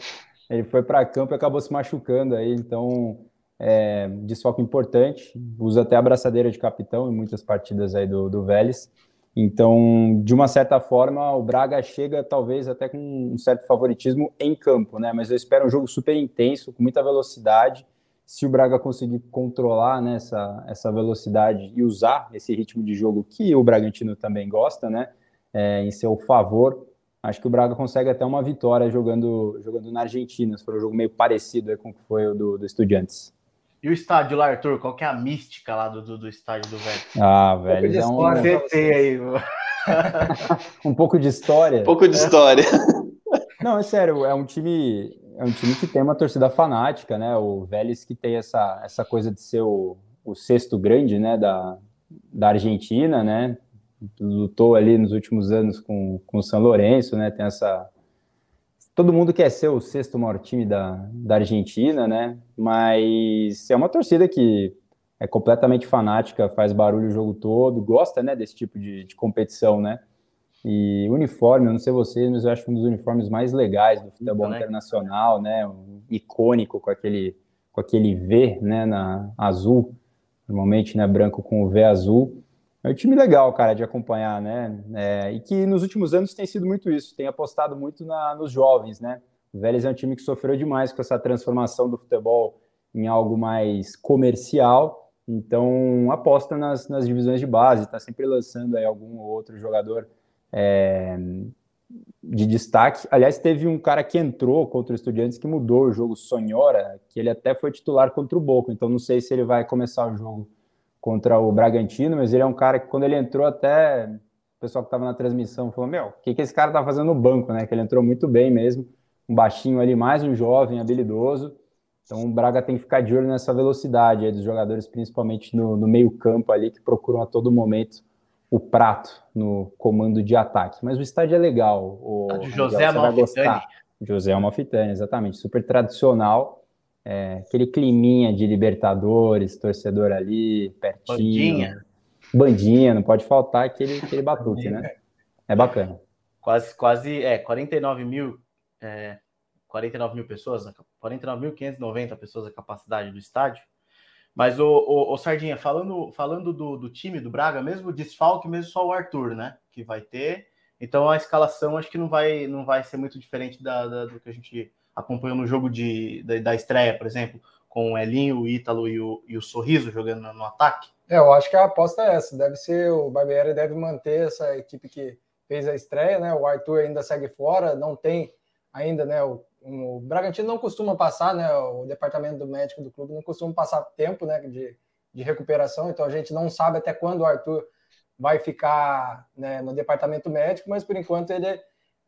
Ele foi para campo e acabou se machucando aí, então é, desfoque importante, usa até a abraçadeira de capitão em muitas partidas aí do, do Vélez. Então, de uma certa forma, o Braga chega talvez até com um certo favoritismo em campo, né? Mas eu espero um jogo super intenso, com muita velocidade. Se o Braga conseguir controlar né, essa, essa velocidade e usar esse ritmo de jogo que o Bragantino também gosta, né? É, em seu favor. Acho que o Braga consegue até uma vitória jogando, jogando na Argentina. Foi um jogo meio parecido com o que foi o do, do Estudiantes. E o estádio lá, Arthur? Qual que é a mística lá do, do, do estádio do Velho? Ah, velho, é um... aí. um pouco de história. Um pouco de história. Não, é sério, é um time, é um time que tem uma torcida fanática, né? O Vélez que tem essa, essa coisa de ser o, o sexto grande, né, da, da Argentina, né? Lutou ali nos últimos anos com, com o São Lourenço, né? Tem essa. Todo mundo quer ser o sexto maior time da, da Argentina, né? Mas é uma torcida que é completamente fanática, faz barulho o jogo todo, gosta, né, desse tipo de, de competição, né? E uniforme, eu não sei vocês, mas eu acho um dos uniformes mais legais do futebol internacional, né? Um, icônico com aquele com aquele V, né, na azul, normalmente, né, branco com o V azul. É um time legal, cara, de acompanhar, né? É, e que nos últimos anos tem sido muito isso, tem apostado muito na, nos jovens, né? O Vélez é um time que sofreu demais com essa transformação do futebol em algo mais comercial. Então, aposta nas, nas divisões de base, está sempre lançando aí algum outro jogador é, de destaque. Aliás, teve um cara que entrou contra o Estudiantes que mudou o jogo, Sonhora, que ele até foi titular contra o Boca. Então, não sei se ele vai começar o jogo contra o Bragantino, mas ele é um cara que, quando ele entrou, até o pessoal que estava na transmissão falou: Meu, o que, que esse cara tá fazendo no banco, né? Que ele entrou muito bem mesmo, um baixinho ali, mais um jovem, habilidoso. Então o Braga tem que ficar de olho nessa velocidade aí dos jogadores, principalmente no, no meio-campo ali, que procuram a todo momento o prato no comando de ataque. Mas o estádio é legal. O, de José Amalfitani. José Amalfitani, exatamente. Super tradicional. É, aquele climinha de Libertadores, torcedor ali, pertinho. Bandinha. Bandinha, não pode faltar aquele, aquele batuque, né? É bacana. Quase, quase, é, 49 mil é, 49 mil pessoas, 49.590 pessoas a capacidade do estádio. Mas, o, o, o, Sardinha, falando, falando do, do, time do Braga, mesmo desfalque, mesmo só o Arthur, né? Que vai ter. Então a escalação acho que não vai, não vai ser muito diferente da, da do que a gente acompanhou no jogo de, da, da estreia, por exemplo, com o Elinho, o Ítalo e o, e o Sorriso jogando no, no, ataque. É, eu acho que a aposta é essa. Deve ser o Barbieri deve manter essa equipe que fez a estreia, né? O Arthur ainda segue fora, não tem ainda, né? O, o Bragantino não costuma passar, né? O departamento do médico do clube não costuma passar tempo, né? De, de recuperação, então a gente não sabe até quando o Arthur vai ficar né, no departamento médico, mas por enquanto ele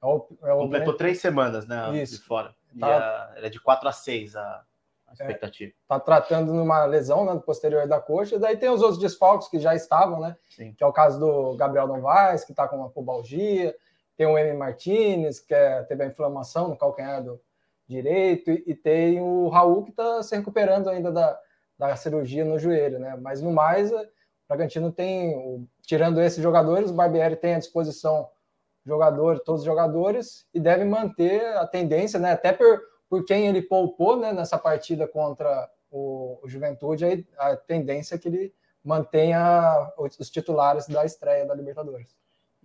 é o, é o completou três semanas, né? Isso. De fora. Tá. é de quatro a seis a, a expectativa. É, tá tratando numa lesão né, no posterior da coxa, daí tem os outros desfalques que já estavam, né? Sim. Que é o caso do Gabriel Novaes, que está com uma pubalgia, tem o M. Martinez, que é, teve a inflamação no calcanhar do direito, e, e tem o Raul, que está se recuperando ainda da, da cirurgia no joelho, né? Mas no mais, o Bragantino tem, tirando esses jogadores, o Barbieri tem à disposição jogadores, todos os jogadores, e deve manter a tendência, né? Até por, por quem ele poupou né, nessa partida contra o, o Juventude, a, tendência é que ele mantenha os titulares da estreia da Libertadores.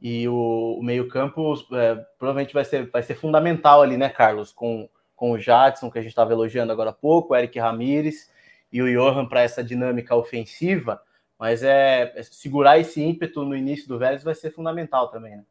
E o, o meio-campo é, provavelmente vai ser, vai ser fundamental ali, né, Carlos? Com, com o Jadson, que a gente estava elogiando agora há pouco, o Eric Ramires e o Johan para essa dinâmica ofensiva. Mas é, é, segurar esse ímpeto no início do Vélez vai ser fundamental também, né?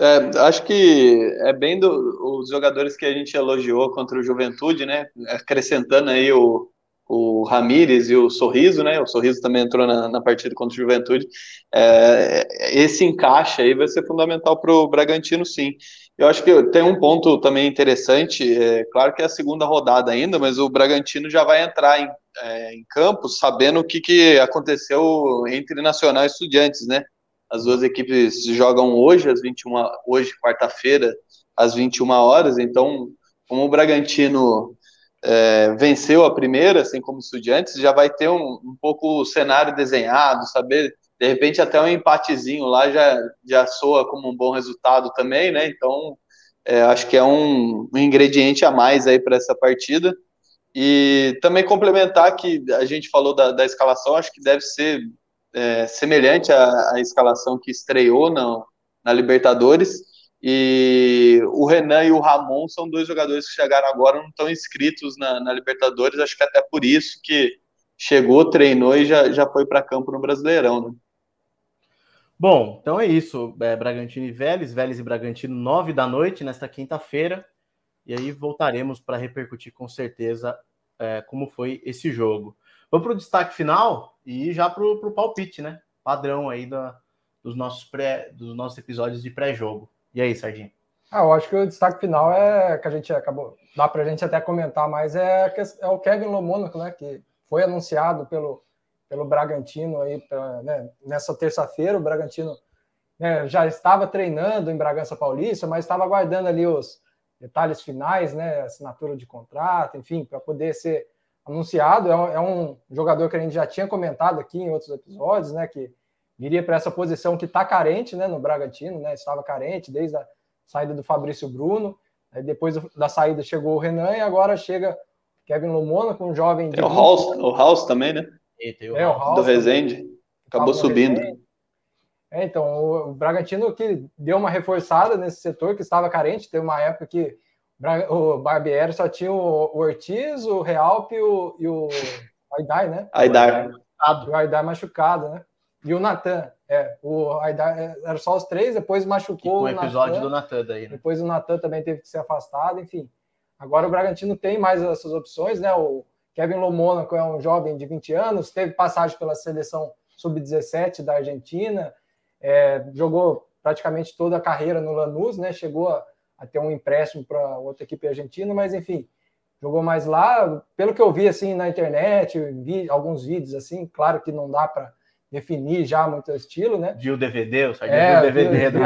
É, acho que é bem dos jogadores que a gente elogiou contra o Juventude, né? Acrescentando aí o, o Ramires e o Sorriso, né? O Sorriso também entrou na, na partida contra o Juventude. É, esse encaixe aí vai ser fundamental para o Bragantino, sim. Eu acho que tem um ponto também interessante, é, claro que é a segunda rodada ainda, mas o Bragantino já vai entrar em, é, em campo sabendo o que, que aconteceu entre Nacional e Estudiantes, né? As duas equipes jogam hoje, às 21 hoje, quarta-feira, às 21 horas, então, como o Bragantino é, venceu a primeira, assim como estudiantes, já vai ter um, um pouco o cenário desenhado, saber, de repente até um empatezinho lá já, já soa como um bom resultado também, né? Então, é, acho que é um, um ingrediente a mais aí para essa partida. E também complementar que a gente falou da, da escalação, acho que deve ser é, semelhante à, à, escalação que estreou na, na Libertadores. E o Renan e o Ramon são dois jogadores que chegaram agora, não estão inscritos na, na Libertadores, acho que até por isso que chegou, treinou e já, já foi para campo no Brasileirão, né? Bom, então é isso. É, Bragantino e Vélez, Vélez e Bragantino, nove da noite, nesta quinta-feira. E aí voltaremos para repercutir com certeza é, como foi esse jogo. Vamos para o destaque final e já para o palpite, né? Padrão aí da, dos, nossos pré, dos nossos episódios de pré-jogo. E aí, Sardinha? Ah, eu acho que o destaque final é que a gente acabou, dá para a gente até comentar mais, é, é o Kevin Lomônico, né, que foi anunciado pelo, pelo Bragantino aí pra, né, nessa terça-feira. O Bragantino né, já estava treinando em Bragança Paulista, mas estava aguardando ali os detalhes finais, né, assinatura de contrato, enfim, para poder ser anunciado. É, é, um jogador que a gente já tinha comentado aqui em outros episódios, né, que viria para essa posição que está carente né, no Bragantino, né, estava carente desde a saída do Fabrício Bruno, aí depois da saída chegou o Renan e agora chega Kevin Lomona com um jovem... Tem o House, o House também, né? E tem o é, House, do Rezende, acabou subindo. É, então, o, o Bragantino que deu uma reforçada nesse setor que estava carente, teve uma época que O Barbieri só tinha o Ortiz, o Realpe e o, e o Aidai, né? Aidar. O Aidar machucado, né? E o Natan. É, o Aidar é, era só os três, depois machucou o episódio Nathan, do Natan daí, né? Depois o Natan também teve que ser afastado, enfim. Agora o Bragantino tem mais essas opções, né? O Kevin Lomônaco é um jovem de 20 anos, teve passagem pela seleção sub-17 da Argentina, é, jogou praticamente toda a carreira no Lanús, né? Chegou a, a ter um empréstimo para outra equipe argentina, mas enfim, jogou mais lá. Pelo que eu vi assim na internet, vi alguns vídeos assim, claro que não dá para definir já muito o estilo, né? Viu o DVD, o Sardinha é, viu o DVD. Do...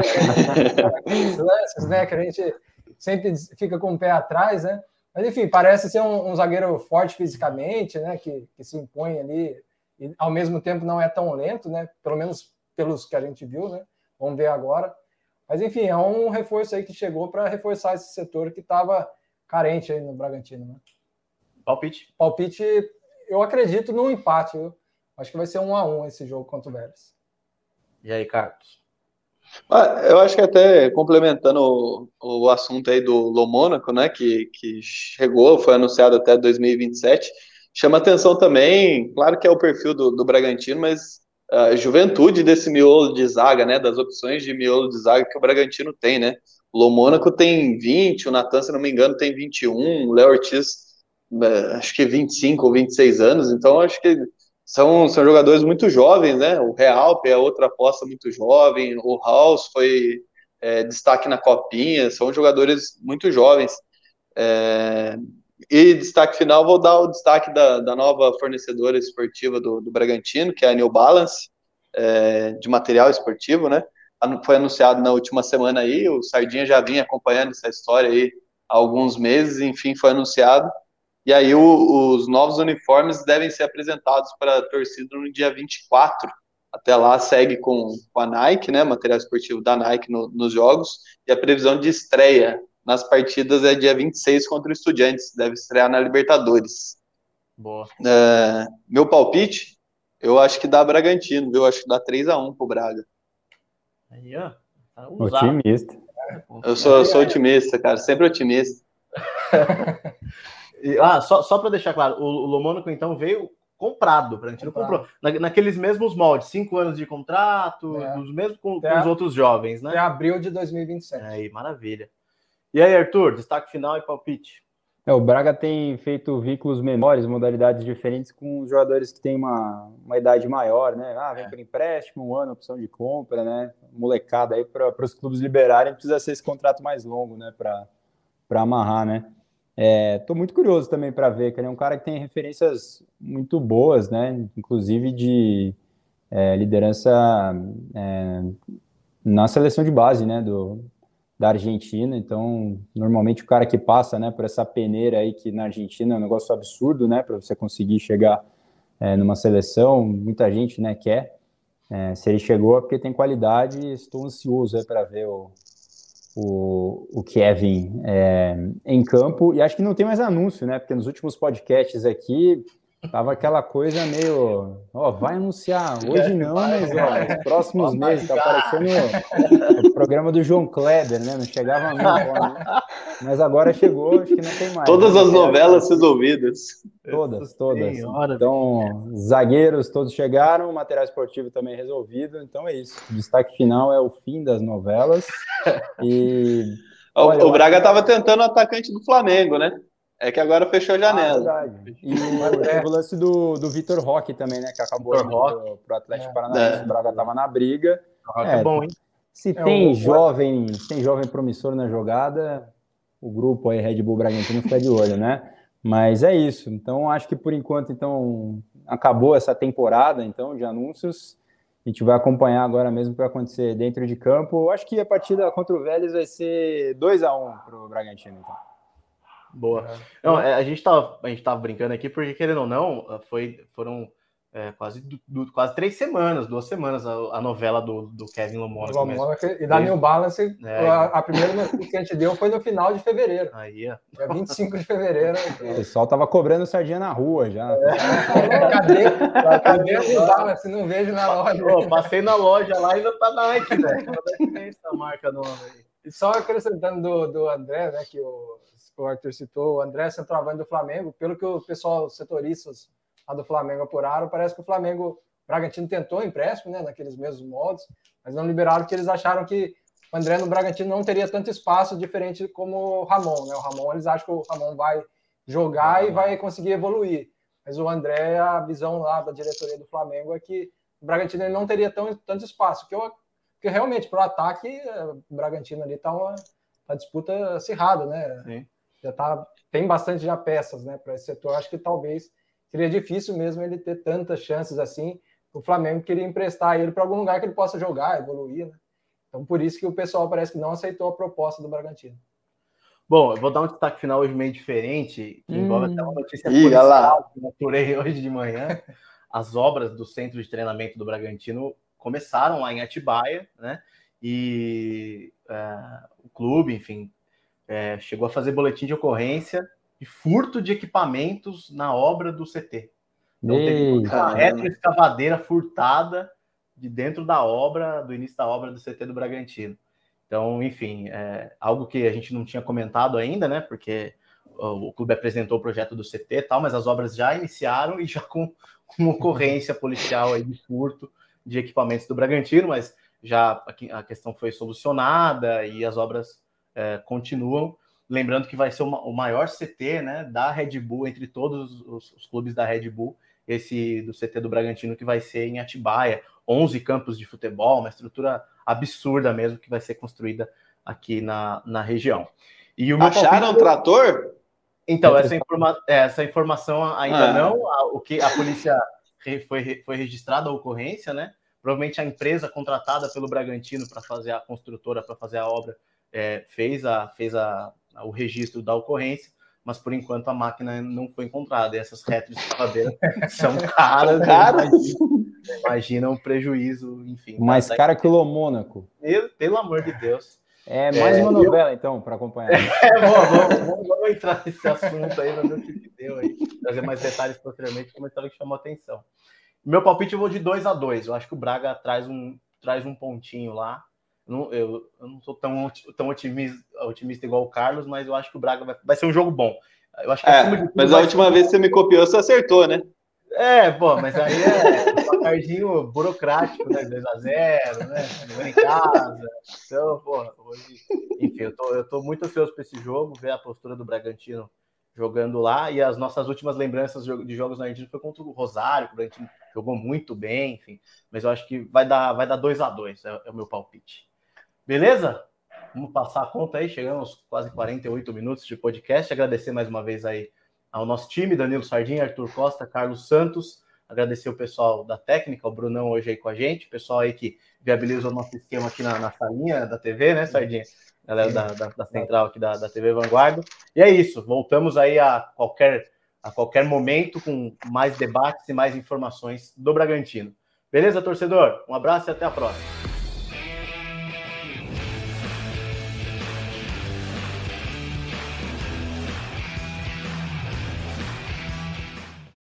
lances, né? Que a gente sempre fica com o pé atrás, né? Mas enfim, parece ser um, um zagueiro forte fisicamente, né? Que, que se impõe ali e ao mesmo tempo não é tão lento, né? Pelo menos pelos que a gente viu, né? Vamos ver agora. Mas enfim, é um reforço aí que chegou para reforçar esse setor que estava carente aí no Bragantino, né? Palpite. Palpite, eu acredito num empate, viu? Acho que vai ser um a um esse jogo contra o Vélez. E aí, Carlos? Ah, eu acho que até complementando o, o assunto aí do Lomônaco, né, que, que chegou, foi anunciado até 2027, chama atenção também, claro que é o perfil do, do Bragantino, mas a juventude desse miolo de zaga, né, das opções de miolo de zaga que o Bragantino tem, né, o Lomônaco tem 20, o Natan, se não me engano, tem 21, o Léo Ortiz, é, acho que 25 ou 26 anos, então acho que são, são jogadores muito jovens, né? O Real é outra aposta muito jovem, o House foi é, destaque na Copinha, são jogadores muito jovens. É, e destaque final, vou dar o destaque da, da nova fornecedora esportiva do, do Bragantino, que é a New Balance, é, de material esportivo, né? Foi anunciado na última semana aí, o Sardinha já vinha acompanhando essa história aí há alguns meses, enfim, foi anunciado. E aí o, os novos uniformes devem ser apresentados para a torcida no dia 24. Até lá segue com, com a Nike, né, material esportivo da Nike no, nos jogos, e a previsão de estreia nas partidas é dia 26 contra o Estudiantes, deve estrear na Libertadores. Boa. É, meu palpite, eu acho que dá Bragantino, viu? Eu acho que dá 3 a 1 pro Braga. Aí, ó. Tá otimista. Eu sou, eu sou otimista, cara, sempre otimista. Ah, só, só para deixar claro, o, o Lomônico então veio comprado, para a gente não comprou. Na, naqueles mesmos moldes, cinco anos de contrato, é. os mesmos com, com, os outros jovens, né? Até abril de 2027. Aí, maravilha. E aí, Arthur, destaque final e palpite. É, o Braga tem feito vínculos menores, modalidades diferentes com os jogadores que têm uma, uma idade maior, né? Ah, vem é. por empréstimo, um ano, opção de compra, né? Molecada aí para os clubes liberarem, precisa ser esse contrato mais longo, né? Para amarrar, né? Estou é, muito curioso também para ver, que ele é um cara que tem referências muito boas, né? Inclusive de é, liderança é, na seleção de base, né? Do, da Argentina. Então, normalmente o cara que passa, né, por essa peneira aí que na Argentina é um negócio absurdo, né? Para você conseguir chegar é, numa seleção, muita gente, né, quer. É, se ele chegou é porque tem qualidade. Estou ansioso para ver o o, o Kevin é, em campo. E acho que não tem mais anúncio, né? Porque nos últimos podcasts aqui tava aquela coisa meio. Ó, vai anunciar. Hoje não, mas ó, nos próximos meses. Tá parecendo o, o, programa do João Kleber, né? Não chegava a mim, né? Mas agora chegou, acho que não tem mais. Todas né? as novelas resolvidas. Todas, todas. Então, zagueiros todos chegaram, material esportivo também resolvido. Então é isso. O destaque final é o fim das novelas. E. Olha, o, Braga estava tentando o atacante do Flamengo, né? É que agora fechou a janela. Ah, e o, o lance do, do Vitor Roque também, né? Que acabou para o Atlético é. Paranaense. É. O Braga estava na briga. É, é, bom, hein? Se é tem o... jovem, se tem jovem promissor na jogada, o grupo aí Red Bull Bragantino fica de olho, né? Mas é isso. Então, acho que por enquanto, então, acabou essa temporada, então, de anúncios. A gente vai acompanhar agora mesmo o que vai acontecer dentro de campo. Acho que a partida contra o Vélez vai ser 2 a 1 um para o Bragantino, então. Boa. É. Não, é, a gente tava, a gente tava brincando aqui porque querendo ou não, foi, foram é, quase, do, quase três semanas, duas semanas, a, a novela do, do Kevin Lomona. E da New Balance, é. a, a, primeira notícia que a gente deu foi no final de fevereiro. Aí, ó. Dia 25 de fevereiro. O pessoal tava cobrando sardinha na rua já. É. cadê, cadê a New Balance? Não vejo na loja. Pô, passei na loja lá e ainda tá Nike, velho. Essa marca nova aí. E só acrescentando do, do André, né, que o o Arthur citou, o André centroavante do Flamengo, pelo que o pessoal setoristas lá do Flamengo apuraram, parece que o Flamengo, o Bragantino tentou empréstimo, né, naqueles mesmos modos, mas não liberaram porque eles acharam que o André no Bragantino não teria tanto espaço diferente como o Ramon, né? O Ramon, eles acham que o Ramon vai jogar e vai conseguir evoluir. Mas o André, a visão lá da diretoria do Flamengo é que o Bragantino não teria tão, tanto espaço, que eu porque realmente, para o ataque, o Bragantino ali está uma, uma disputa acirrada, né? Sim. Já tá, tem bastante já peças né, para esse setor. Acho que talvez seria difícil mesmo ele ter tantas chances assim. O Flamengo queria emprestar ele para algum lugar que ele possa jogar, evoluir. Né? Então, por isso que o pessoal parece que não aceitou a proposta do Bragantino. Bom, eu vou dar um destaque final hoje meio diferente, que hum. envolve até uma notícia Ih, policial que eu apurei hoje de manhã. As obras do centro de treinamento do Bragantino começaram lá em Atibaia, né? E é, o clube, enfim, é, chegou a fazer boletim de ocorrência de furto de equipamentos na obra do CT. Então, teve uma retroescavadeira furtada de dentro da obra, do início da obra do CT do Bragantino. Então, enfim, é algo que a gente não tinha comentado ainda, né? Porque o, o clube apresentou o projeto do CT e tal, mas as obras já iniciaram e já com, com ocorrência policial aí de furto de equipamentos do Bragantino, mas já a questão foi solucionada e as obras é, continuam. Lembrando que vai ser uma, o maior CT né, da Red Bull, entre todos os, os, clubes da Red Bull, esse do CT do Bragantino, que vai ser em Atibaia, 11 campos de futebol, uma estrutura absurda mesmo que vai ser construída aqui na, na região. E o Acharam palpite... trator? Então, essa, informa... É, essa informação ainda ah. não. O que a polícia foi, foi registrada a ocorrência, né? Provavelmente a empresa contratada pelo Bragantino para fazer a construtora, para fazer a obra, é, fez, a, fez a, o registro da ocorrência, mas por enquanto a máquina não foi encontrada. E essas retroescavadeiras são caras. caras. Imagina, o prejuízo, enfim. Mais cara que o Mônaco. Pelo amor de Deus. É mais é, uma novela, eu... então, para acompanhar. É, vamos, vamos, vamos, entrar nesse assunto aí, ver o que deu aí. Trazer mais detalhes posteriormente, como história que chamou atenção. Meu palpite eu vou de 2 a 2 Eu acho que o Braga traz um, traz um pontinho lá. Eu, eu, eu não sou tão, tão otimista, otimista igual o Carlos, mas eu acho que o Braga vai, vai ser um jogo bom. Eu acho que é, mas a última vez que você me copiou, você acertou, né? É, pô, mas aí é um placardinho burocrático, né? 2x0, né? Não em casa. Então, pô, hoje. Enfim, eu tô, eu tô muito ansioso para esse jogo, ver a postura do Bragantino jogando lá. E as nossas últimas lembranças de jogos na Argentina foi contra o Rosário, que o Bragantino jogou muito bem, enfim. Mas eu acho que vai dar, vai dar 2 a 2 é, é o meu palpite. Beleza? Vamos passar a conta aí, chegamos quase 48 minutos de podcast. Agradecer mais uma vez aí ao nosso time, Danilo Sardinha, Arthur Costa, Carlos Santos. Agradecer o pessoal da técnica, o Brunão hoje aí com a gente, o pessoal aí que viabiliza o nosso esquema aqui na, na salinha da TV, né, Sardinha? Galera da, da, da central aqui da, da TV Vanguarda. E é isso, voltamos aí a qualquer, a qualquer momento com mais debates e mais informações do Bragantino. Beleza, torcedor? Um abraço e até a próxima.